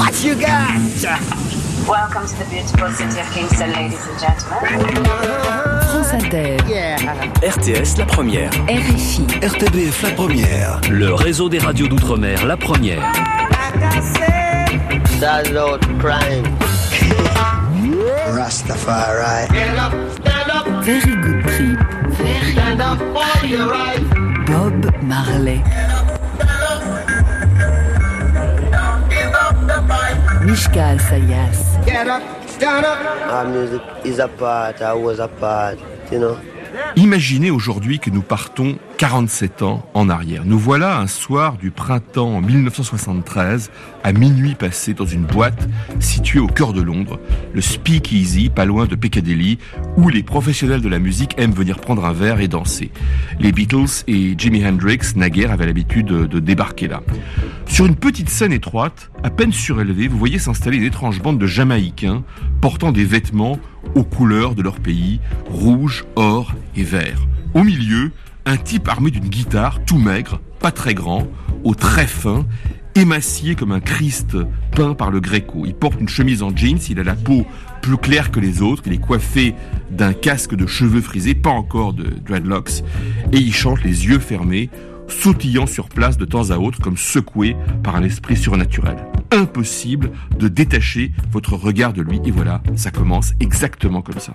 What you got? Welcome to the beautiful city of Kingston, ladies and gentlemen. France Inter. RTS La Première. RFI. RTBF la première. Le réseau des radios d'outre-mer La Première. Salute crime. Rastafari. Very good trip. Bob Marley. Mishka Sayas. Our music is a part, I was a part, you know. Imaginez aujourd'hui que nous partons 47 ans en arrière. Nous voilà un soir du printemps 1973, à minuit passé dans une boîte située au cœur de Londres, le Speak Easy, pas loin de Piccadilly, où les professionnels de la musique aiment venir prendre un verre et danser. Les Beatles et Jimi Hendrix, naguère, avaient l'habitude de, de débarquer là. Sur une petite scène étroite, à peine surélevée, vous voyez s'installer une étrange bande de Jamaïcains portant des vêtements aux couleurs de leur pays, rouge, or et vert. Au milieu, un type armé d'une guitare, tout maigre, pas très grand, au très fin, émacié comme un Christ peint par le Gréco. Il porte une chemise en jeans, il a la peau plus claire que les autres, il est coiffé d'un casque de cheveux frisés, pas encore de dreadlocks, et il chante les yeux fermés, sautillant sur place de temps à autre comme secoué par un esprit surnaturel. Impossible de détacher votre regard de lui, et voilà, ça commence exactement comme ça.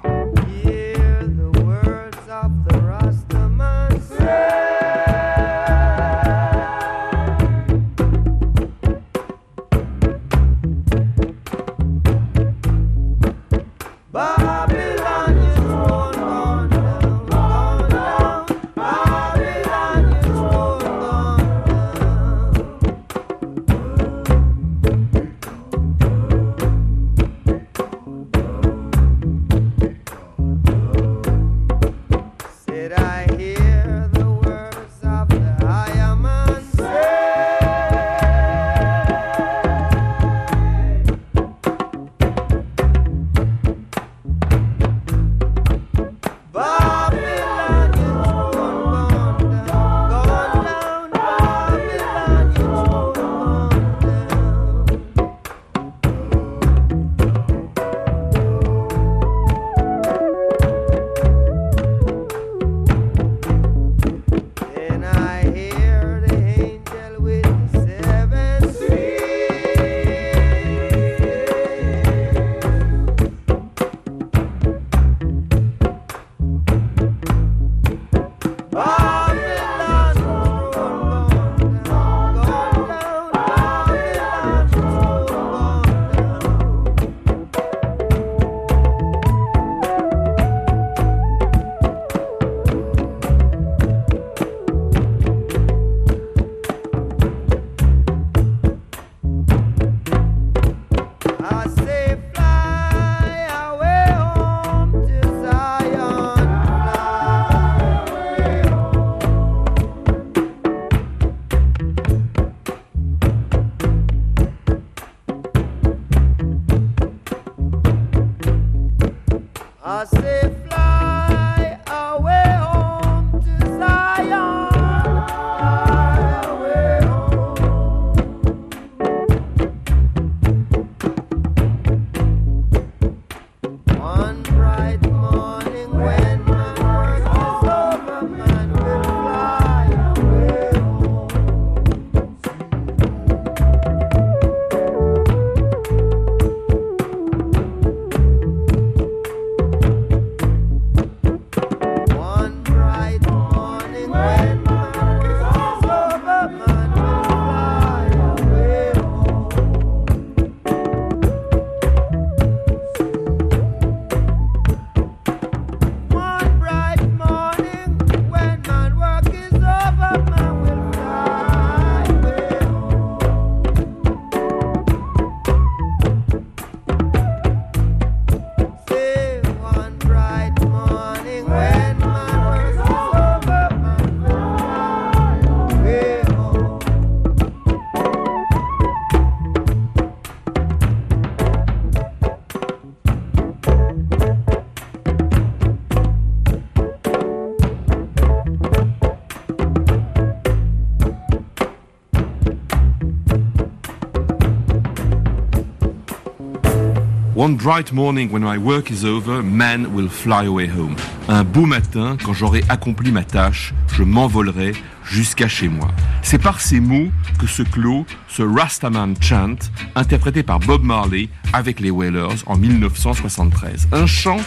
One bright morning when my work is over, man will fly away home. Un beau matin, quand j'aurai accompli ma tâche, je m'envolerai jusqu'à chez moi. C'est par ces mots que se clôt ce Rastaman Chant, interprété par Bob Marley avec les Wailers en 1973. Un chant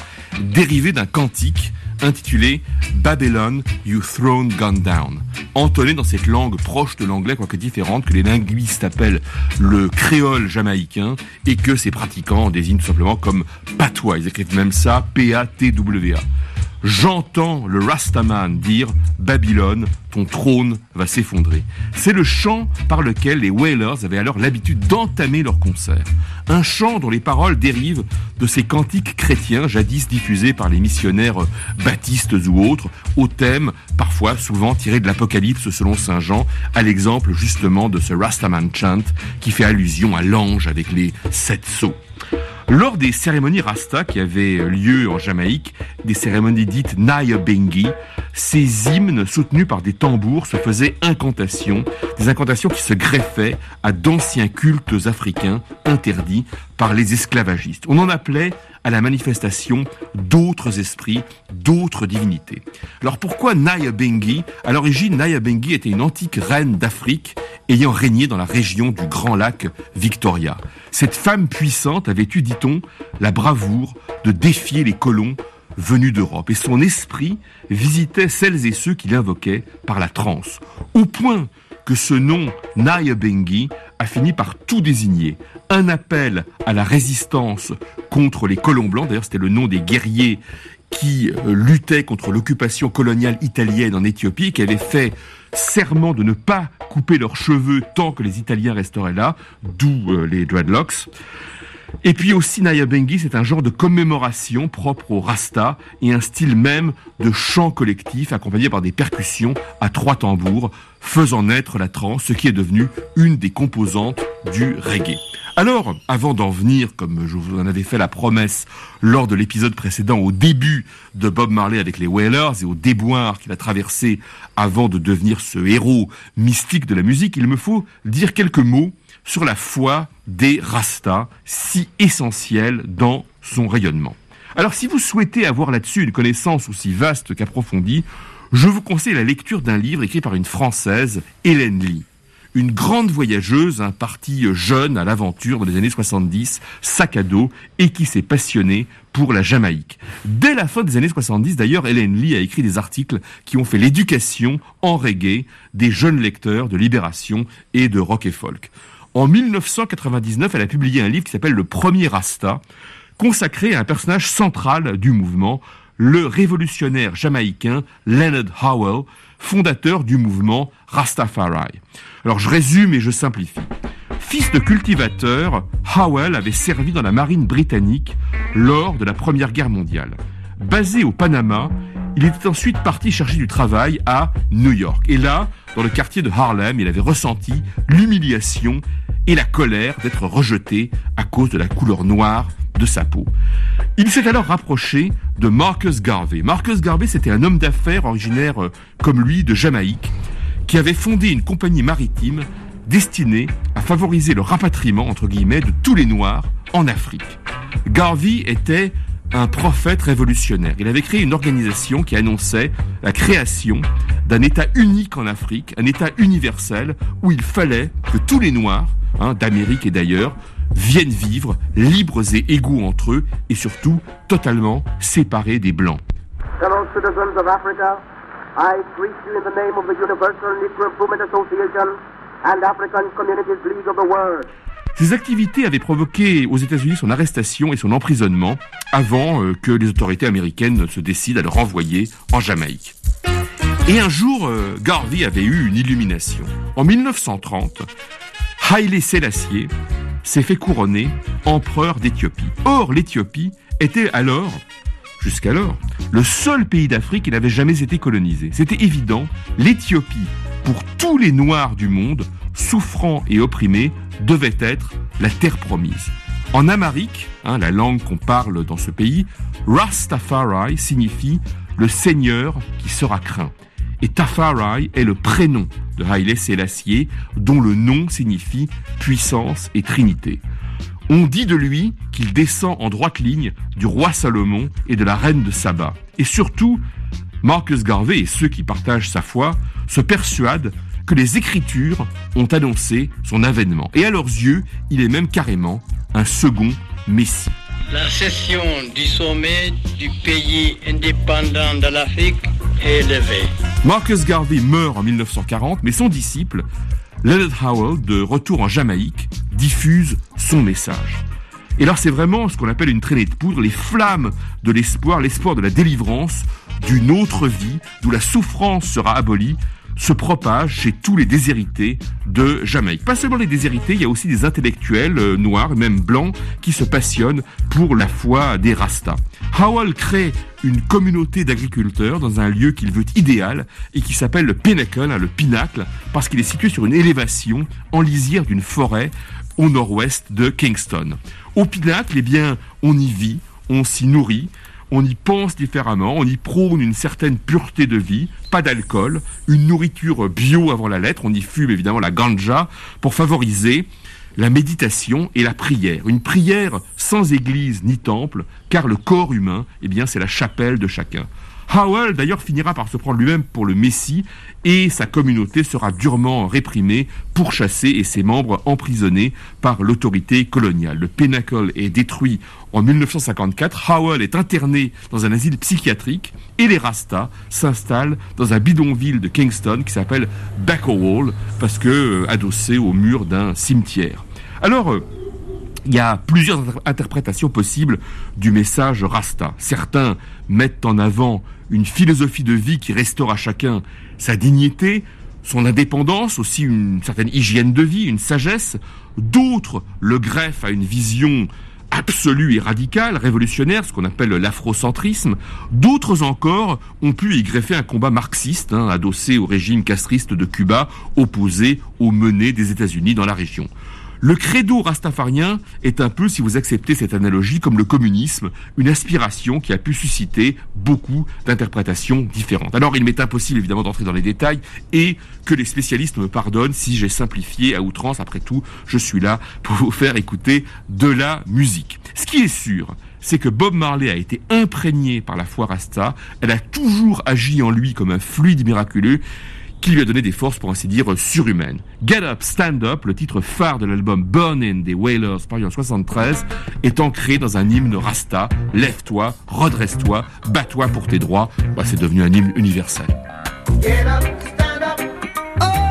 dérivé d'un cantique intitulé Babylon, You Throne Gone Down, entonné dans cette langue proche de l'anglais, quoique différente, que les linguistes appellent le créole jamaïcain, et que ses pratiquants désignent tout simplement comme patois. Ils écrivent même ça, P-A-T-W-A. J'entends le Rastaman dire Babylone, ton trône va s'effondrer. C'est le chant par lequel les Wailers avaient alors l'habitude d'entamer leurs concerts. Un chant dont les paroles dérivent de ces cantiques chrétiens jadis diffusés par les missionnaires baptistes ou autres, au thème parfois souvent tiré de l'Apocalypse selon Saint Jean, à l'exemple justement de ce Rastaman chant qui fait allusion à l'ange avec les sept sceaux. Lors des cérémonies Rasta qui avaient lieu en Jamaïque, des cérémonies dites Naya Bengi, ces hymnes soutenus par des tambours se faisaient incantations, des incantations qui se greffaient à d'anciens cultes africains interdits par les esclavagistes. On en appelait à la manifestation d'autres esprits, d'autres divinités. Alors pourquoi Naya Bengi? À l'origine, Naya Bengi était une antique reine d'Afrique ayant régné dans la région du Grand Lac Victoria. Cette femme puissante avait eu, dit-on, la bravoure de défier les colons venus d'Europe, et son esprit visitait celles et ceux qui l'invoquaient par la transe, au point que ce nom Naya Bengi a fini par tout désigner. Un appel à la résistance contre les colons blancs, d'ailleurs c'était le nom des guerriers qui euh, luttaient contre l'occupation coloniale italienne en Éthiopie, qui avaient fait serment de ne pas couper leurs cheveux tant que les Italiens resteraient là, d'où euh, les dreadlocks. Et puis aussi Naya Bengi, c'est un genre de commémoration propre au Rasta et un style même de chant collectif accompagné par des percussions à trois tambours, faisant naître la trance, ce qui est devenu une des composantes du reggae. Alors, avant d'en venir, comme je vous en avais fait la promesse lors de l'épisode précédent, au début de Bob Marley avec les Wailers et au déboire qu'il a traversé avant de devenir ce héros mystique de la musique, il me faut dire quelques mots sur la foi des Rastas, si essentielle dans son rayonnement. Alors si vous souhaitez avoir là-dessus une connaissance aussi vaste qu'approfondie, je vous conseille la lecture d'un livre écrit par une Française, Hélène Lee. Une grande voyageuse, un parti jeune à l'aventure dans les années 70, sac à dos, et qui s'est passionnée pour la Jamaïque. Dès la fin des années 70, d'ailleurs, Hélène Lee a écrit des articles qui ont fait l'éducation en reggae des jeunes lecteurs de Libération et de rock et folk. En 1999, elle a publié un livre qui s'appelle Le Premier Rasta, consacré à un personnage central du mouvement, le révolutionnaire jamaïcain Leonard Howell, fondateur du mouvement Rastafari. Alors je résume et je simplifie. Fils de cultivateur, Howell avait servi dans la marine britannique lors de la Première Guerre mondiale. Basé au Panama, il était ensuite parti chercher du travail à New York. Et là, dans le quartier de Harlem, il avait ressenti l'humiliation et la colère d'être rejeté à cause de la couleur noire de sa peau. Il s'est alors rapproché de Marcus Garvey. Marcus Garvey, c'était un homme d'affaires originaire euh, comme lui de Jamaïque, qui avait fondé une compagnie maritime destinée à favoriser le rapatriement, entre guillemets, de tous les Noirs en Afrique. Garvey était un prophète révolutionnaire. Il avait créé une organisation qui annonçait la création d'un État unique en Afrique, un État universel où il fallait que tous les Noirs, hein, d'Amérique et d'ailleurs, viennent vivre libres et égaux entre eux et surtout totalement séparés des Blancs. Fellow citizens of Africa, I greet you in the name of the Universal Negro Improvement Association and African Communities League of the World. Ces activités avaient provoqué aux États-Unis son arrestation et son emprisonnement avant euh, que les autorités américaines se décident à le renvoyer en Jamaïque. Et un jour, euh, Garvey avait eu une illumination. En 1930, Haile Selassie s'est fait couronner empereur d'Éthiopie. Or, l'Éthiopie était alors, jusqu'alors, le seul pays d'Afrique qui n'avait jamais été colonisé. C'était évident, l'Éthiopie, pour tous les Noirs du monde, souffrants et opprimés, devait être la terre promise. En amérique, hein, la langue qu'on parle dans ce pays, Rastafari signifie le Seigneur qui sera craint. Et Tafari est le prénom de Haile Selassie, dont le nom signifie puissance et trinité. On dit de lui qu'il descend en droite ligne du roi Salomon et de la reine de Saba. Et surtout, Marcus Garvey et ceux qui partagent sa foi se persuadent que les Écritures ont annoncé son avènement. Et à leurs yeux, il est même carrément un second Messie. La session du sommet du pays indépendant de l'Afrique est levée. Marcus Garvey meurt en 1940, mais son disciple, Leonard Howell, de retour en Jamaïque, diffuse son message. Et là, c'est vraiment ce qu'on appelle une traînée de poudre, les flammes de l'espoir, l'espoir de la délivrance d'une autre vie, d'où la souffrance sera abolie, se propage chez tous les déshérités de Jamaïque. Pas seulement les déshérités, il y a aussi des intellectuels euh, noirs même blancs qui se passionnent pour la foi des Rastas. Howell crée une communauté d'agriculteurs dans un lieu qu'il veut idéal et qui s'appelle le Pinnacle, hein, le pinacle, parce qu'il est situé sur une élévation en lisière d'une forêt au nord-ouest de Kingston. Au pinacle, eh bien, on y vit, on s'y nourrit, on y pense différemment, on y prône une certaine pureté de vie, pas d'alcool, une nourriture bio avant la lettre, on y fume évidemment la ganja pour favoriser la méditation et la prière. Une prière sans église ni temple, car le corps humain, eh bien, c'est la chapelle de chacun. Howell, d'ailleurs, finira par se prendre lui-même pour le Messie et sa communauté sera durement réprimée, pourchassée et ses membres emprisonnés par l'autorité coloniale. Le Pinnacle est détruit en 1954. Howell est interné dans un asile psychiatrique et les Rastas s'installent dans un bidonville de Kingston qui s'appelle Wall parce que euh, adossé au mur d'un cimetière. Alors, euh, il y a plusieurs inter- interprétations possibles du message Rasta. Certains mettent en avant une philosophie de vie qui restaure à chacun sa dignité, son indépendance, aussi une certaine hygiène de vie, une sagesse. D'autres le greffent à une vision absolue et radicale, révolutionnaire, ce qu'on appelle l'afrocentrisme. D'autres encore ont pu y greffer un combat marxiste, hein, adossé au régime castriste de Cuba, opposé aux menées des États-Unis dans la région. Le credo rastafarien est un peu, si vous acceptez cette analogie, comme le communisme, une aspiration qui a pu susciter beaucoup d'interprétations différentes. Alors il m'est impossible évidemment d'entrer dans les détails et que les spécialistes me pardonnent si j'ai simplifié à outrance. Après tout, je suis là pour vous faire écouter de la musique. Ce qui est sûr, c'est que Bob Marley a été imprégné par la foi rasta, elle a toujours agi en lui comme un fluide miraculeux, qui lui a donné des forces, pour ainsi dire, surhumaines. Get Up, Stand Up, le titre phare de l'album Burning des Wailers, paru en 73, est ancré dans un hymne rasta. Lève-toi, redresse-toi, bats-toi pour tes droits. C'est devenu un hymne universel. Get up, stand up. Oh,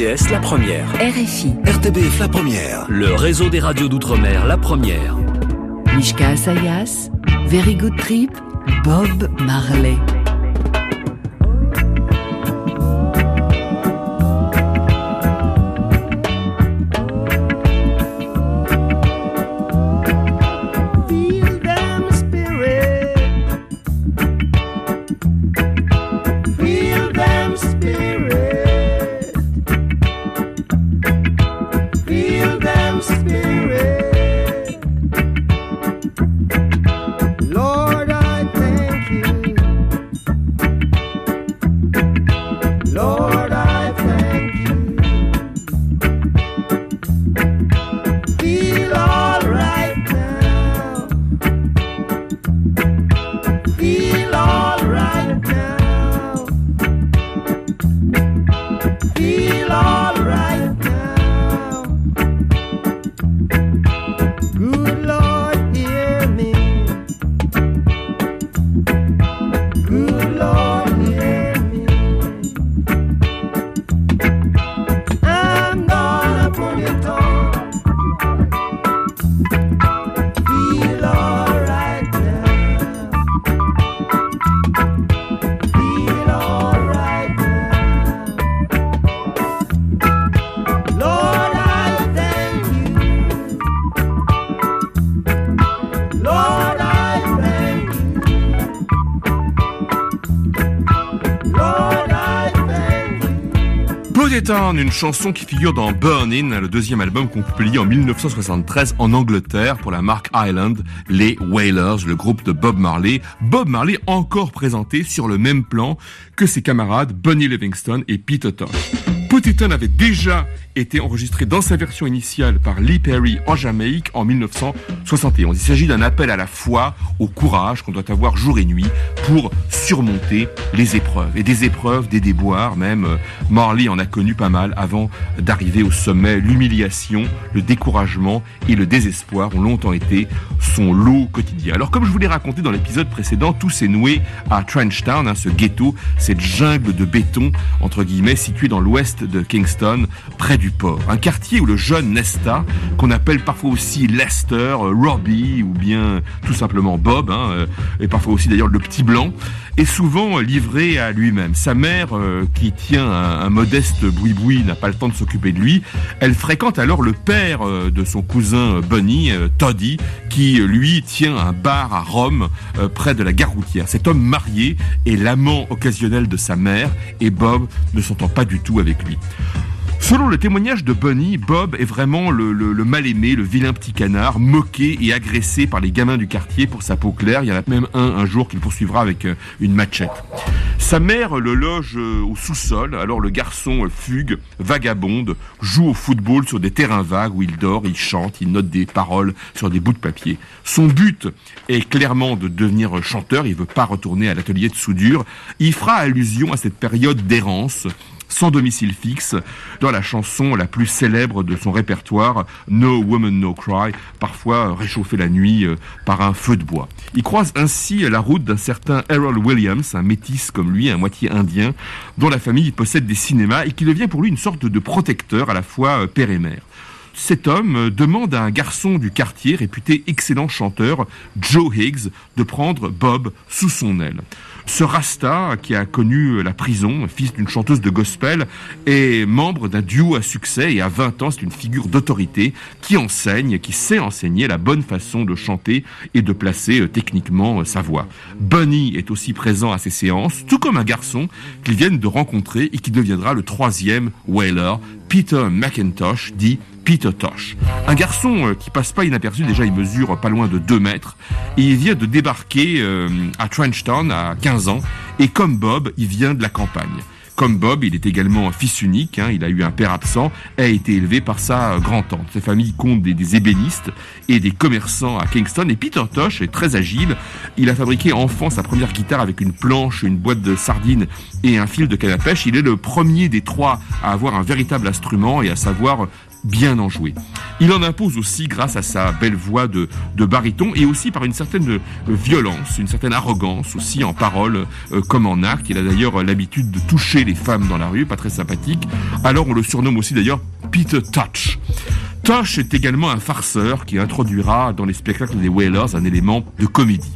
RTS La Première. RFI, RTBF la première. Le réseau des radios d'outre-mer La Première. Mishka Asayas, Very Good Trip, Bob Marley. It On, une chanson qui figure dans Burn In, le deuxième album qu'on publie en 1973 en Angleterre pour la marque Island, les Wailers, le groupe de Bob Marley. Bob Marley encore présenté sur le même plan que ses camarades Bunny Livingston et Peter Tosh. Avait déjà été enregistré dans sa version initiale par Lee Perry en Jamaïque en 1971. Il s'agit d'un appel à la foi, au courage qu'on doit avoir jour et nuit pour surmonter les épreuves. Et des épreuves, des déboires même. Marley en a connu pas mal avant d'arriver au sommet. L'humiliation, le découragement et le désespoir ont longtemps été son lot quotidien. Alors comme je vous l'ai raconté dans l'épisode précédent, tout s'est noué à Trenchtown, hein, ce ghetto, cette jungle de béton, entre guillemets, située dans l'ouest de Kingston, près du port. Un quartier où le jeune Nesta, qu'on appelle parfois aussi Lester, euh, Robbie ou bien tout simplement Bob, hein, euh, et parfois aussi d'ailleurs le petit blanc, est souvent livré à lui-même. Sa mère, euh, qui tient un, modeste boui-boui, n'a pas le temps de s'occuper de lui. Elle fréquente alors le père euh, de son cousin Bunny, Toddy, qui lui tient un bar à Rome, près de la gare routière. Cet homme marié est l'amant occasionnel de sa mère, et Bob ne s'entend pas du tout avec lui. Selon le témoignage de Bunny, Bob est vraiment le, le- le mal-aimé, le vilain petit canard, moqué et agressé par les gamins du quartier pour sa peau claire. Il y en a même un un jour qu'il poursuivra avec euh, une machette. Sa mère le loge euh, au sous-sol, alors le garçon euh, fugue, vagabonde, joue au football sur des terrains vagues où il dort, il chante, il note des paroles sur des bouts de papier. Son but est clairement de devenir chanteur, il veut pas retourner à l'atelier de soudure. Il fera allusion à cette période d'errance sans domicile fixe, dans la chanson la plus célèbre de son répertoire, No Woman No Cry, parfois réchauffée la nuit euh, par un feu de bois. Il croise ainsi la route d'un certain Harold Williams, un métis comme lui, un moitié indien, dont la famille possède des cinémas et qui devient pour lui une sorte de protecteur à la fois euh, père et mère. Cet homme euh, demande à un garçon du quartier, réputé excellent chanteur, Joe Higgs, de prendre Bob sous son aile. Ce Rasta, qui a connu la prison, fils d'une chanteuse de gospel, est membre d'un duo à succès et à 20 ans, c'est une figure d'autorité qui enseigne, qui sait enseigner la bonne façon de chanter et de placer euh, techniquement euh, sa voix. Bunny est aussi présent à ces séances, tout comme un garçon qu'ils viennent de rencontrer et qui deviendra le troisième Whaler, Peter McIntosh, dit Peter Tosh. Un garçon euh, qui passe pas inaperçu, déjà il mesure pas loin de 2 mètres, et il vient de débarquer euh, à Trenchtown à 15 ans, et comme Bob, il vient de la campagne. Comme Bob, il est également un fils unique, hein, il a eu un père absent, a été élevé par sa grand-tante. Sa famille compte des, des ébénistes et des commerçants à Kingston, et Peter Tosh est très agile. Il a fabriqué enfant sa première guitare avec une planche, une boîte de sardines et un fil de canne à pêche. Il est le premier des trois à avoir un véritable instrument et à savoir bien en jouer. Il en impose aussi grâce à sa belle voix de, de baryton et aussi par une certaine euh, violence, une certaine arrogance aussi en parole euh, comme en acte. Il a d'ailleurs l'habitude de toucher les femmes dans la rue, pas très sympathique. Alors on le surnomme aussi d'ailleurs Peter Touch. Tosh est également un farceur qui introduira dans les spectacles des Whalers un élément de comédie.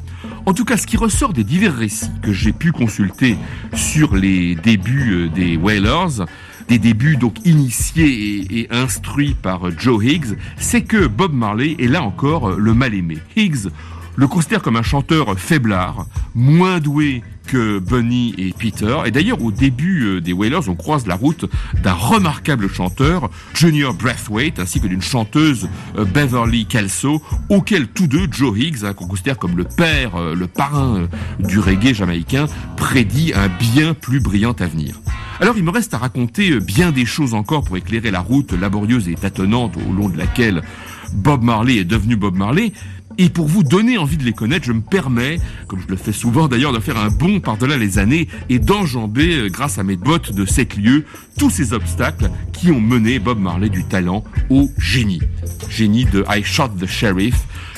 En tout cas, ce qui ressort des divers récits que j'ai pu consulter sur les débuts euh, des Whalers, des débuts donc initiés et, et instruits par euh, Joe Higgs, c'est que Bob Marley est là encore euh, le mal-aimé. Higgs le considère comme un chanteur faiblard, moins doué que Bunny et Peter. Et d'ailleurs, au début euh, des Wailers, on croise la route d'un remarquable chanteur, Junior Brathwaite, ainsi que d'une chanteuse euh, Beverly Kelso, auquel tous deux, Joe Higgs, hein, qu'on considère comme le père, euh, le parrain du reggae jamaïcain, prédit un bien plus brillant avenir. Alors il me reste à raconter bien des choses encore pour éclairer la route laborieuse et tâtonnante au long de laquelle Bob Marley est devenu Bob Marley. Et pour vous donner envie de les connaître, je me permets, comme je le fais souvent d'ailleurs, de faire un bond par-delà les années et d'enjamber, euh, grâce à mes bottes de sept lieux, tous ces obstacles qui ont mené Bob Marley du talent au génie. Génie de I Shot the Sheriff,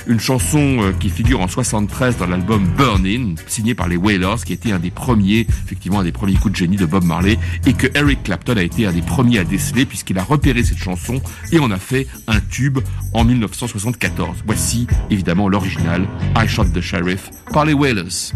une chanson euh, qui figure en 73 dans l'album Burning, signé par les Wailers, qui était un des premiers, effectivement, un des premiers coups de génie de Bob Marley, et que Eric Clapton a été un des premiers à déceler, puisqu'il a repéré cette chanson et en a fait un tube en 1974. Voici, évidemment, l'original, I Shot the Sheriff, par les Wailers.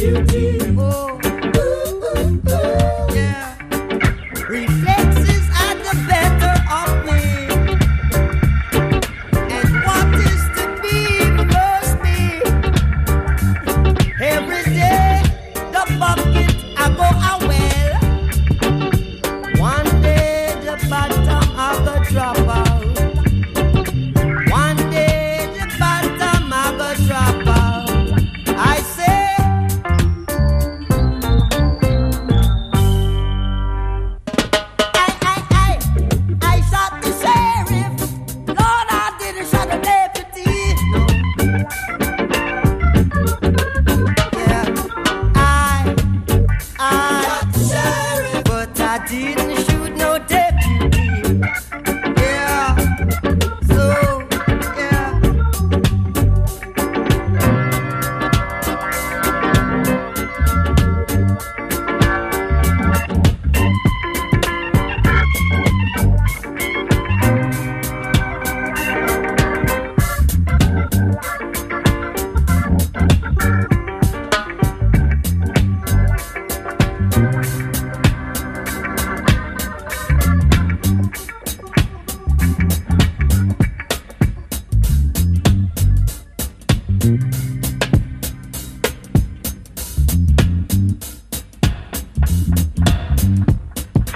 Beauty.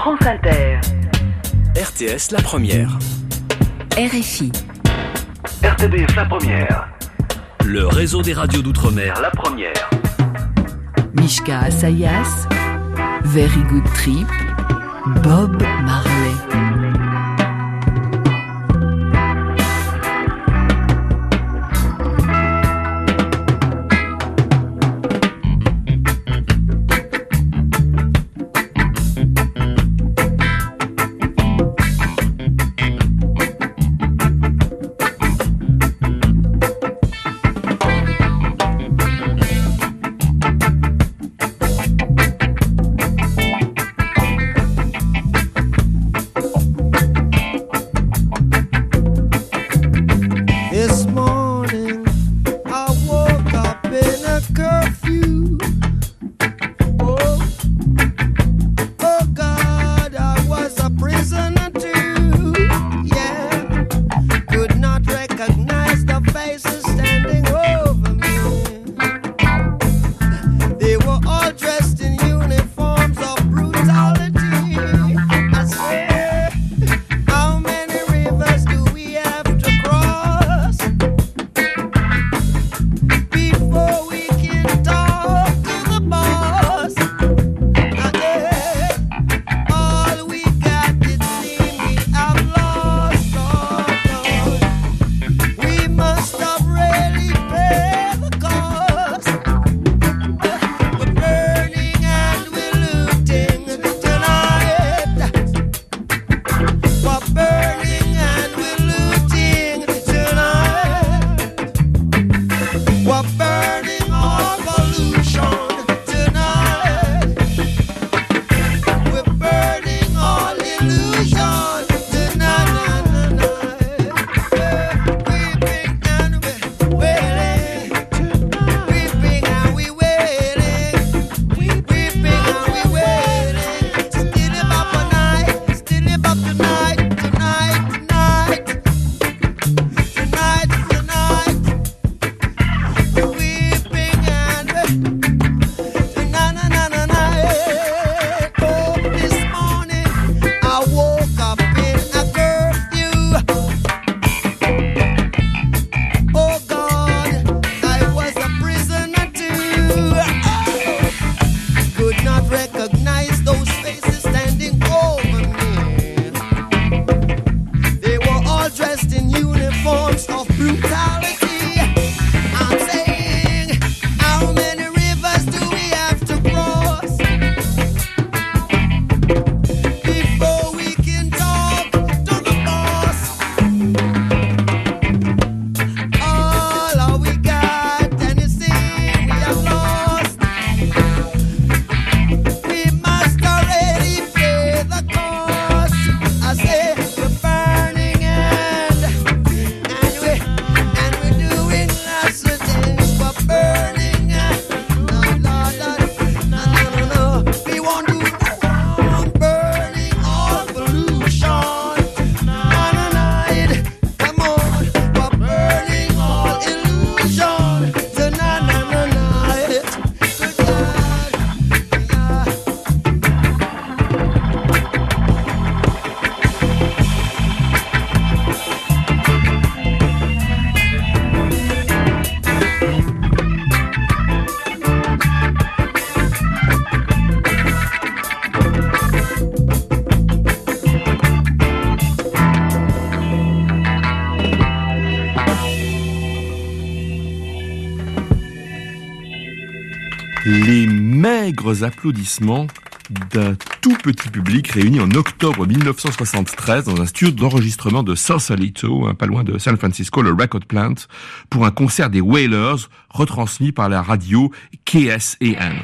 France Inter. RTS la première. RFI. RTBF la première. Le réseau des radios d'outre-mer la première. Mishka Asayas. Very Good Trip. Bob Marley. Applaudissements d'un tout petit public réuni en octobre 1973 dans un studio d'enregistrement de Sausalito, hein, pas loin de San Francisco, le Record Plant, pour un concert des Wailers retransmis par la radio KSAN.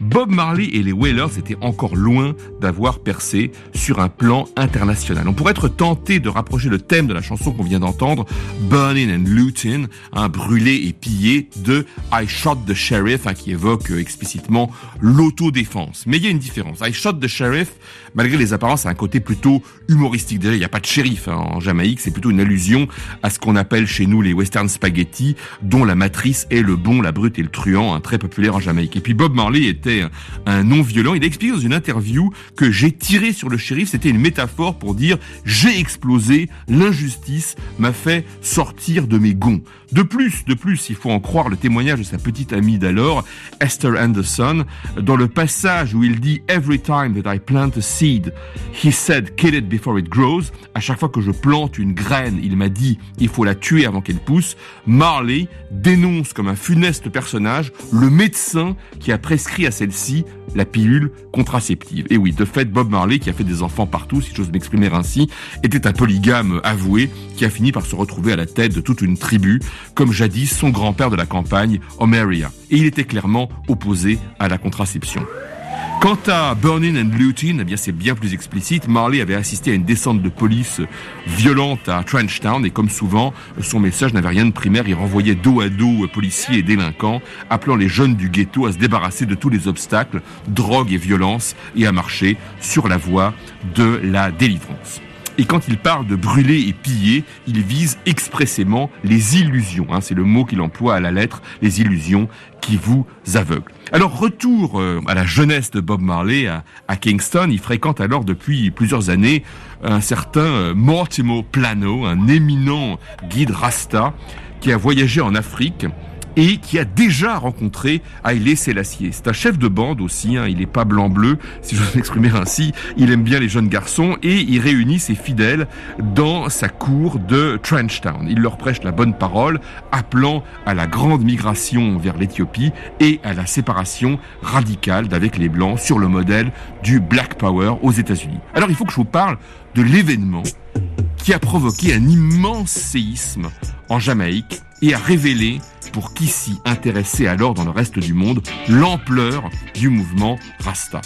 Bob Marley et les Wailers étaient encore loin d'avoir percé sur un plan international. On pourrait être tenté de rapprocher le thème de la chanson qu'on vient d'entendre, Burning and Looting, un brûlé et pillé, de I Shot the Sheriff, hein, qui évoque euh, explicitement l'autodéfense. Mais il y a une différence. I Shot the Sheriff, malgré les apparences, a un côté plutôt humoristique. Déjà, il n'y a pas de shérif hein, en Jamaïque, c'est plutôt une allusion à ce qu'on appelle chez nous les western spaghetti, dont la matrice est le bon, la brute et le truand, un très populaire en Jamaïque. Et puis Bob Marley était un non-violent. Il a expliqué dans une interview que j'ai tiré sur le shérif, c'était une métaphore pour dire j'ai explosé, l'injustice m'a fait sortir de mes gonds. De plus, de plus, il faut en croire le témoignage de sa petite amie d'alors, Esther Anderson, dans le passage où il dit Every time that I plant a seed, he said kill it before it grows. À chaque fois que je plante une graine, il m'a dit il faut la tuer avant qu'elle pousse. Marley dénonce comme un funeste personnage le médecin qui a prescrit à celle-ci la pilule contraceptive. Et oui, de fait, Bob Marley, qui a fait des enfants partout, si j'ose m'exprimer ainsi, était un polygame avoué qui a fini par se retrouver à la tête de toute une tribu, comme jadis son grand-père de la campagne, Omeria. Et il était clairement opposé à la contraception. Quant à Burning and Looting, eh bien c'est bien plus explicite. Marley avait assisté à une descente de police violente à Trenchtown et comme souvent, son message n'avait rien de primaire. Il renvoyait dos à dos policiers et délinquants, appelant les jeunes du ghetto à se débarrasser de tous les obstacles, drogue et violence, et à marcher sur la voie de la délivrance. Et quand il parle de brûler et piller, il vise expressément les illusions. Hein, c'est le mot qu'il emploie à la lettre, les illusions qui vous aveuglent. Alors retour euh, à la jeunesse de Bob Marley à, Kingston, il fréquente alors depuis plusieurs années un certain euh, Mortimer Plano, un éminent guide rasta qui a voyagé en Afrique et qui a déjà rencontré Haïlé Sélassié. C'est un chef de bande aussi, hein, il n'est pas blanc-bleu, si je veux m'exprimer ainsi, il aime bien les jeunes garçons et il réunit ses fidèles dans sa cour de Trenchtown. Il leur prêche la bonne parole, appelant à la grande migration vers l'Éthiopie et à la séparation radicale d'avec les Blancs sur le modèle du Black Power aux États-Unis. Alors il faut que je vous parle de l'événement qui a provoqué un immense séisme en Jamaïque et a révélé, pour qui s'y intéressait alors dans le reste du monde, l'ampleur du mouvement Rasta.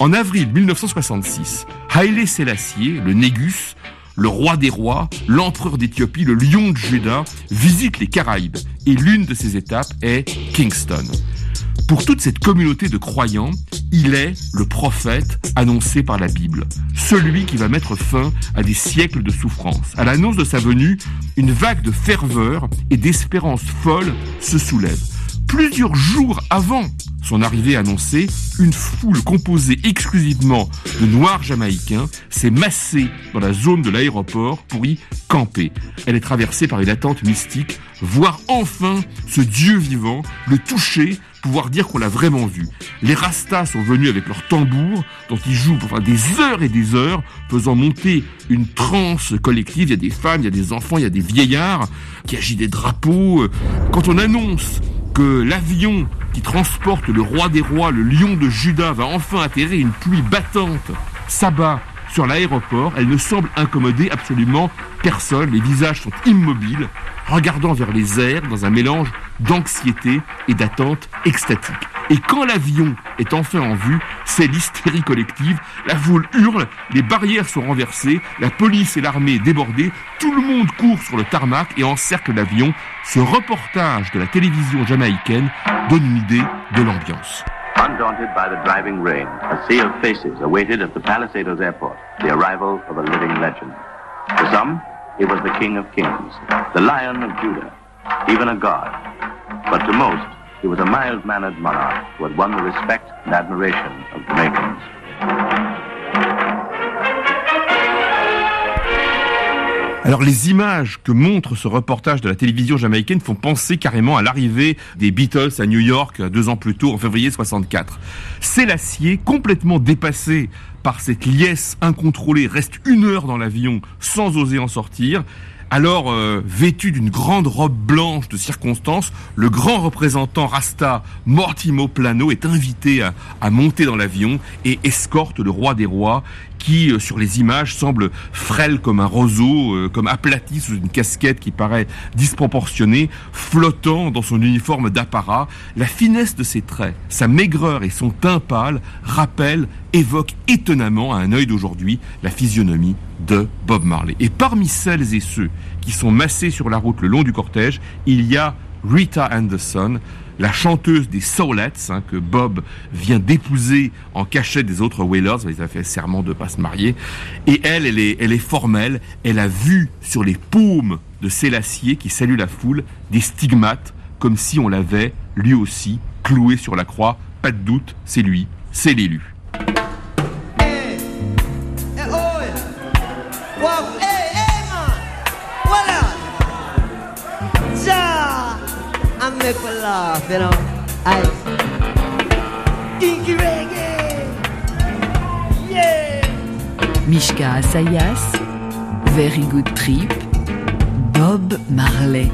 En avril 1966, Haile Selassie, le Négus, le roi des rois, l'empereur d'Éthiopie, le lion de Juda, visite les Caraïbes et l'une de ces étapes est Kingston. Pour toute cette communauté de croyants, il est le prophète annoncé par la Bible, celui qui va mettre fin à des siècles de souffrance. À l'annonce de sa venue, une vague de ferveur et d'espérance folle se soulève. Plusieurs jours avant son arrivée annoncée, une foule composée exclusivement de noirs jamaïcains s'est massée dans la zone de l'aéroport pour y camper. Elle est traversée par une attente mystique, voir enfin ce Dieu vivant, le toucher, pouvoir dire qu'on l'a vraiment vu. Les Rastas sont venus avec leurs tambours, dont ils jouent pendant des heures et des heures, faisant monter une transe collective. Il y a des femmes, il y a des enfants, il y a des vieillards qui agitent des drapeaux. Quand on annonce que l'avion qui transporte le roi des rois, le lion de Juda, va enfin atterrir, une pluie battante s'abat sur l'aéroport, elle ne semble incommoder absolument personne. Les visages sont immobiles, regardant vers les airs dans un mélange d'anxiété et d'attente extatique. Et quand l'avion est enfin en vue, c'est l'hystérie collective, la foule hurle, les barrières sont renversées, la police et l'armée débordées, tout le monde court sur le tarmac et encercle l'avion. Ce reportage de la télévision jamaïcaine donne une idée de l'ambiance. Undaunted by the driving rain, a sea of faces awaited at the Palisados airport the arrival of a living legend. To some, he was the King of Kings, the Lion of Judah, even a god. But to most, he was a mild-mannered monarch who had won the respect and admiration of Jamaicans. Alors les images que montre ce reportage de la télévision jamaïcaine font penser carrément à l'arrivée des Beatles à New York deux ans plus tôt, en février 64. C'est l'acier complètement dépassé par cette liesse incontrôlée, reste une heure dans l'avion sans oser en sortir. Alors, euh, vêtu d'une grande robe blanche de circonstance, le grand représentant Rasta Mortimo Plano est invité à, monter dans l'avion et escorte le roi des rois qui, euh, sur les images, semble frêle comme un roseau, euh, comme aplati sous une casquette qui paraît disproportionnée, flottant dans son uniforme d'apparat. La finesse de ses traits, sa maigreur et son teint pâle rappellent, évoquent étonnamment à un œil d'aujourd'hui la physionomie de Bob Marley. Et parmi celles et ceux qui sont massés sur la route le long du cortège, il y a Rita Anderson, la chanteuse des Soulettes, hein, que Bob vient d'épouser en cachette des autres Wailers, ils avaient fait serment de pas se marier, et elle, elle est, elle est formelle, elle a vu sur les paumes de Sélassié qui salue la foule des stigmates, comme si on l'avait, lui aussi, cloué sur la croix, pas de doute, c'est lui, c'est l'élu. Make me laugh, you know. I kinky reggae. Yeah. Mishka Asayas, Very Good Trip, Bob Marley.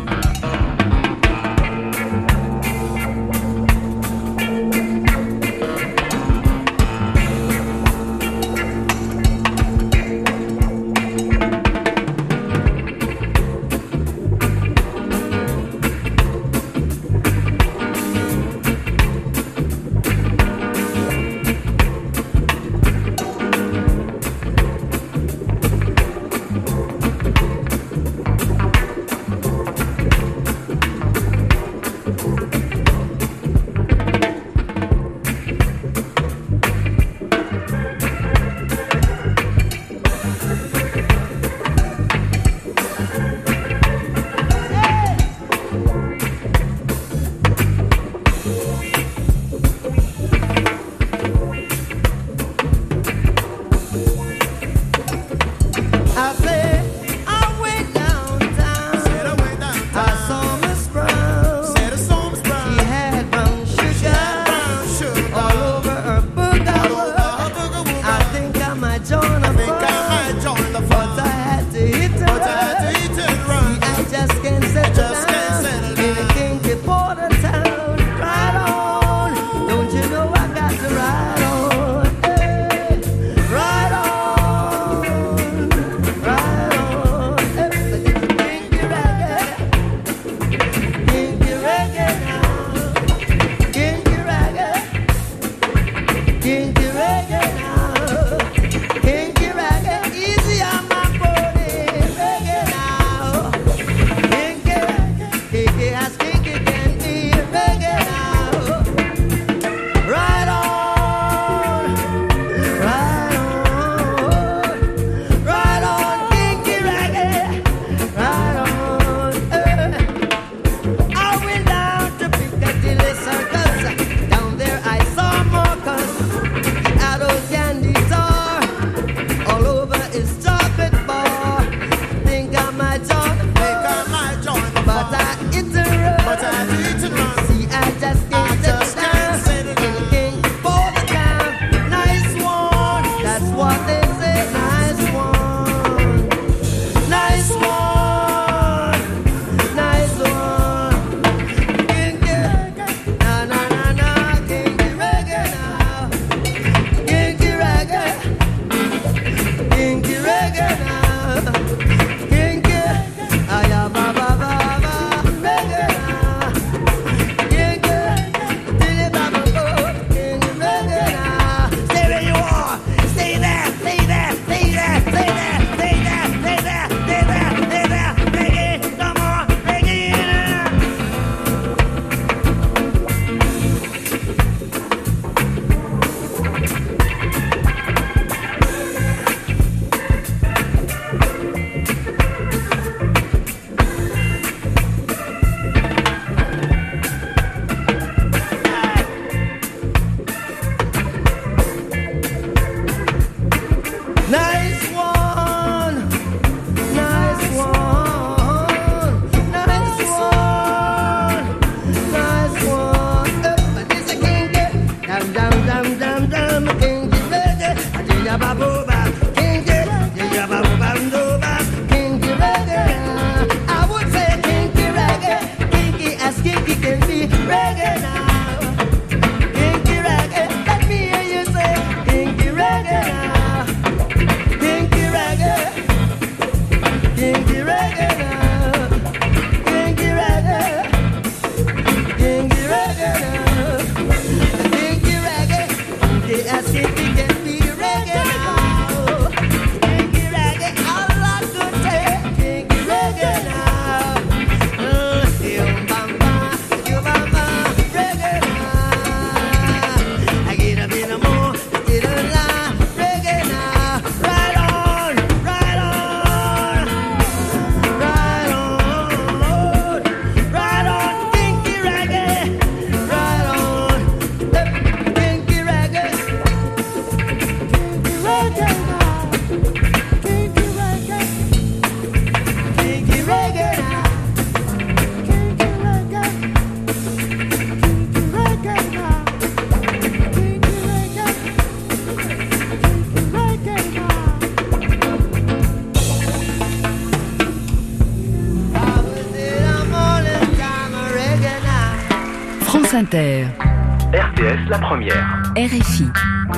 RTS La Première. RFI.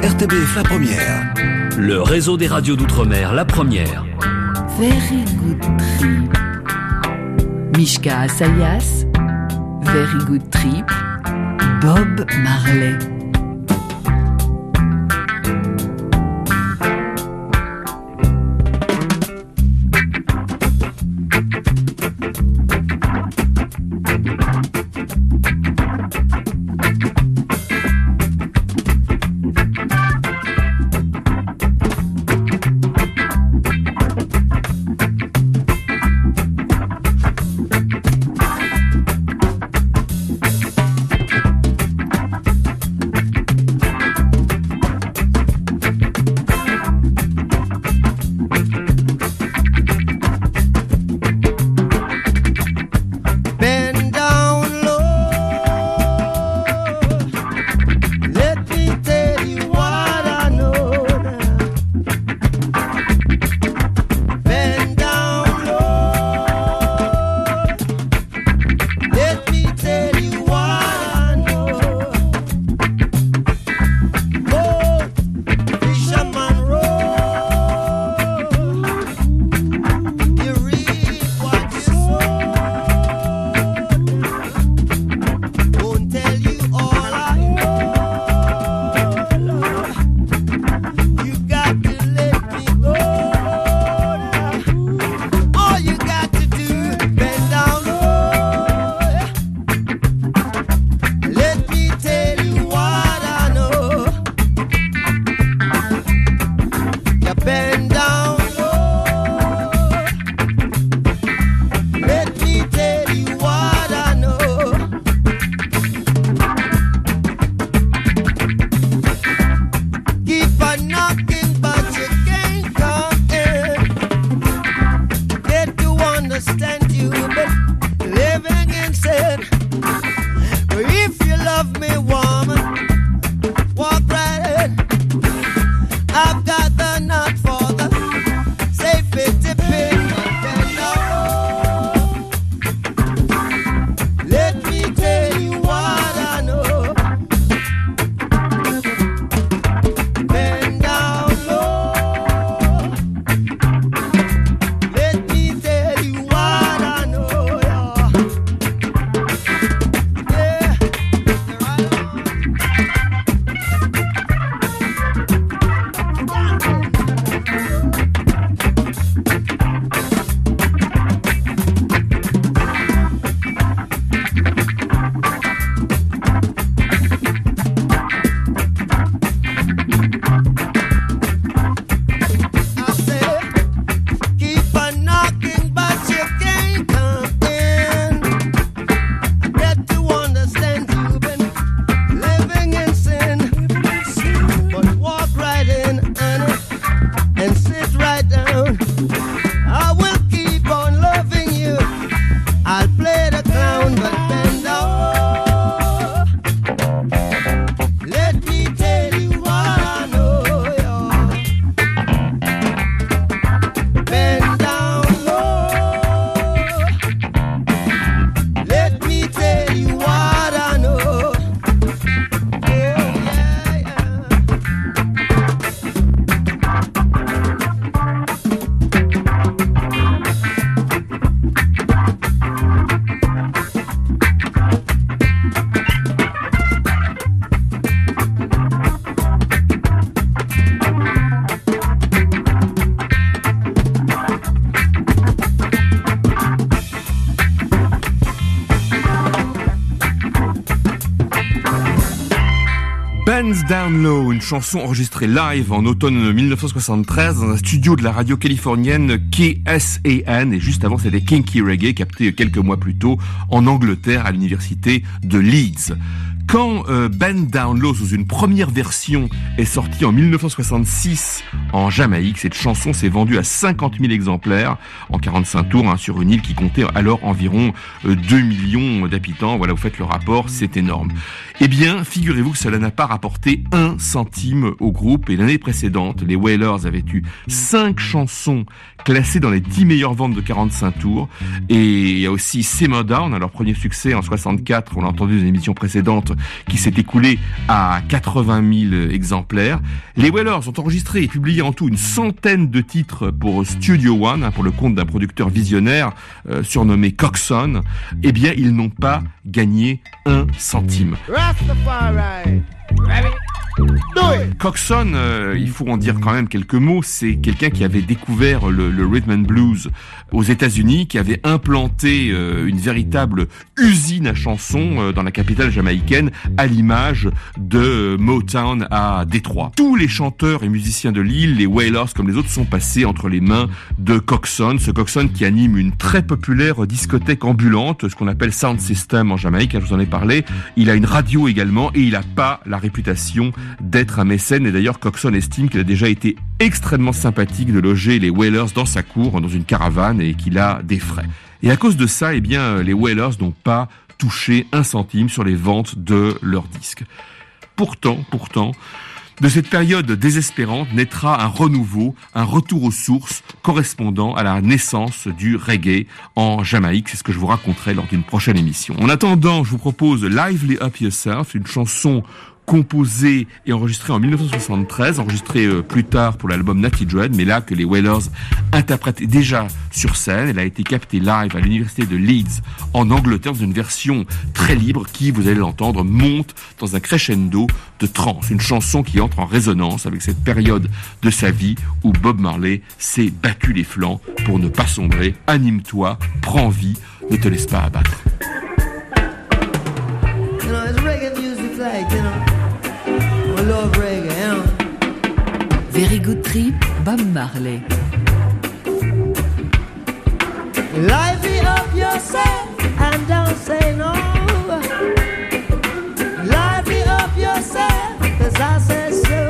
RTBF La Première. Le réseau des radios d'outre-mer La Première. Very good trip. Mishka Asayas. Very good trip. Bob Marley. Guns Down Low, une chanson enregistrée live en automne 1973 dans un studio de la radio californienne KSAN et juste avant c'était Kinky Reggae capté quelques mois plus tôt en Angleterre à l'université de Leeds. Quand euh, Ben Down Low, sous une première version, est sorti en 1966 en Jamaïque, cette chanson s'est vendue à 50 000 exemplaires en 45 tours hein, sur une île qui comptait alors environ 2 euh, millions d'habitants. Voilà, vous faites le rapport, c'est énorme. Eh bien, figurez-vous que cela n'a pas rapporté un centime au groupe et l'année précédente, les Wailers avaient eu 5 chansons classées dans les 10 meilleures ventes de 45 tours et il y a aussi Simmer Down, leur premier succès en 64, on l'a entendu dans une émission précédente, qui s'est écoulé à 80 000 exemplaires. Les Wailers ont enregistré et publié en tout une centaine de titres pour Studio One, hein, pour le compte d'un producteur visionnaire euh, surnommé Coxon. Eh bien, ils n'ont pas gagné un centime. Rastafari. Rabbit. Coxon, euh, il faut en dire quand même quelques mots, c'est quelqu'un qui avait découvert le, le, rhythm and blues aux États-Unis, qui avait implanté euh, une véritable usine à chansons euh, dans la capitale jamaïcaine, à l'image de Motown à Détroit. Tous les chanteurs et musiciens de l'île, les Wailers comme les autres, sont passés entre les mains de Coxon, ce Coxon qui anime une très populaire discothèque ambulante, ce qu'on appelle Sound System en Jamaïque, hein, je vous en ai parlé. Il a une radio également et il n'a pas la réputation d'être un mécène. Et d'ailleurs, Coxon estime qu'il a déjà été extrêmement sympathique de loger les Whalers dans sa cour, dans une caravane, et qu'il a des frais. Et à cause de ça, eh bien, les Whalers n'ont pas touché un centime sur les ventes de leurs disques. Pourtant, pourtant, de cette période désespérante naîtra un renouveau, un retour aux sources correspondant à la naissance du reggae en Jamaïque. C'est ce que je vous raconterai lors d'une prochaine émission. En attendant, je vous propose Lively Up Yourself, une chanson composé et enregistré en 1973, enregistré euh, plus tard pour l'album Natty Dread, mais là que les Wailers interprétaient déjà sur scène. Elle a été captée live à l'université de Leeds en Angleterre dans une version très libre qui, vous allez l'entendre, monte dans un crescendo de trance. Une chanson qui entre en résonance avec cette période de sa vie où Bob Marley s'est battu les flancs pour ne pas sombrer. Anime-toi, prends vie, ne te laisse pas abattre. Very Good Trip, Bob Marley. Lively up yourself and don't say no. Lively up yourself, cause I said so.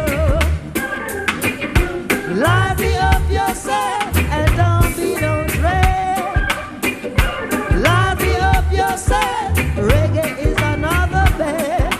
Lively up yourself and don't be no dread. Lively up yourself, reggae is another bed.